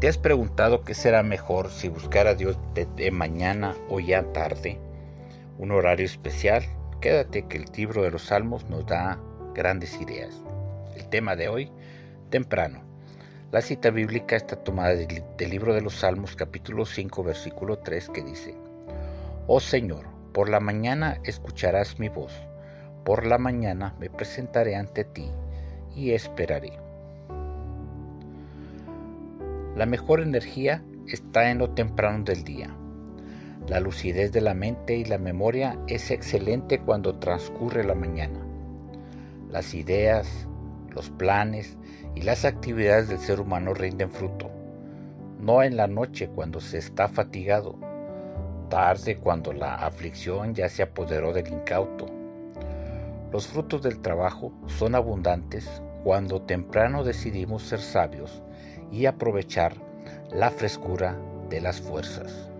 ¿Te has preguntado qué será mejor si buscar a Dios de, mañana o ya tarde? ¿Un horario especial? Quédate que el libro de los Salmos nos da grandes ideas. El tema de hoy, temprano. La cita bíblica está tomada del, libro de los Salmos capítulo 5 versículo 3 que dice, Oh Señor, por la mañana escucharás mi voz, por la mañana me presentaré ante ti y esperaré. La mejor energía está en lo temprano del día. La lucidez de la mente y la memoria es excelente cuando transcurre la mañana. Las ideas, los planes y las actividades del ser humano rinden fruto, no en la noche cuando se está fatigado, tarde cuando la aflicción ya se apoderó del incauto. Los frutos del trabajo son abundantes cuando temprano decidimos ser sabios y aprovechar la frescura de las fuerzas.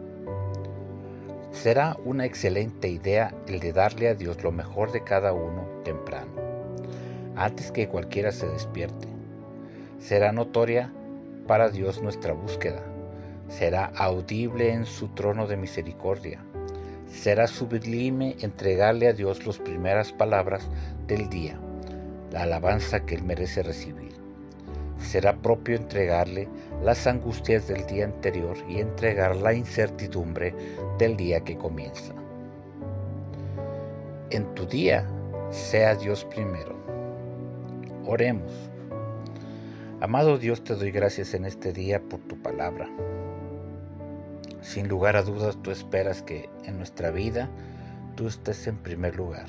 Será una excelente idea el de darle a Dios lo mejor de cada uno temprano, antes que cualquiera se despierte. Será notoria para Dios nuestra búsqueda, será audible en su trono de misericordia, será sublime entregarle a Dios las primeras palabras del día, la alabanza que Él merece recibir será propio entregarle las angustias del día anterior y entregar la incertidumbre del día que comienza. En tu día sea Dios primero. Oremos. Amado Dios, te doy gracias en este día por tu palabra. Sin lugar a dudas, tú esperas que en nuestra vida tú estés en primer lugar.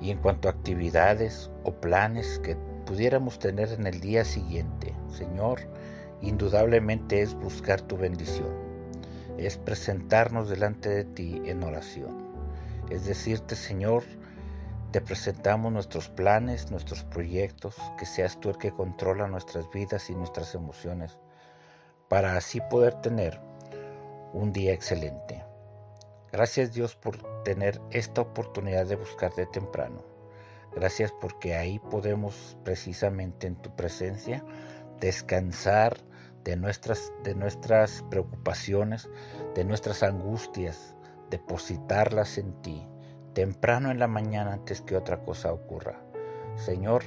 Y en cuanto a actividades o planes que pudiéramos tener en el día siguiente, Señor, indudablemente es buscar tu bendición, es presentarnos delante de ti en oración, es decirte, Señor, te presentamos nuestros planes, nuestros proyectos, que seas tú el que controla nuestras vidas y nuestras emociones, para así poder tener un día excelente. Gracias Dios por tener esta oportunidad de buscarte temprano. Gracias porque ahí podemos precisamente en tu presencia descansar de nuestras, de nuestras preocupaciones, de nuestras angustias, depositarlas en ti, temprano en la mañana antes que otra cosa ocurra. Señor,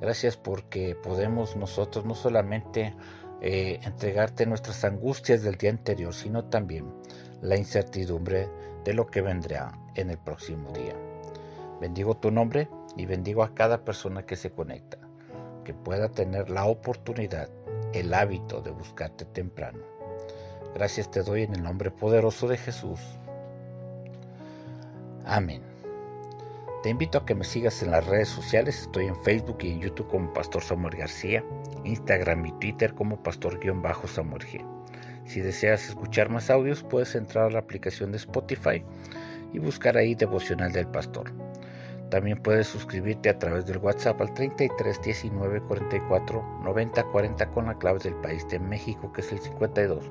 gracias porque podemos nosotros no solamente eh, entregarte nuestras angustias del día anterior, sino también la incertidumbre de lo que vendrá en el próximo día. Bendigo tu nombre y bendigo a cada persona que se conecta, que pueda tener la oportunidad, el hábito de buscarte temprano. Gracias te doy en el nombre poderoso de Jesús. Amén. Te invito a que me sigas en las redes sociales. Estoy en Facebook y en YouTube como Pastor Samuel García, Instagram y Twitter como Pastor-Samuel G. Si deseas escuchar más audios, puedes entrar a la aplicación de Spotify y buscar ahí Devocional del Pastor. También puedes suscribirte a través del WhatsApp al 33 19 44 90 40 con la clave del país de México que es el 52.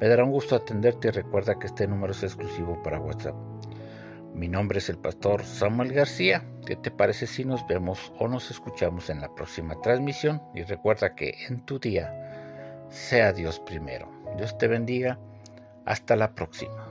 Me dará un gusto atenderte y recuerda que este número es exclusivo para WhatsApp. Mi nombre es el pastor Samuel García. ¿Qué te parece si nos vemos o nos escuchamos en la próxima transmisión? Y recuerda que en tu día sea Dios primero. Dios te bendiga. Hasta la próxima.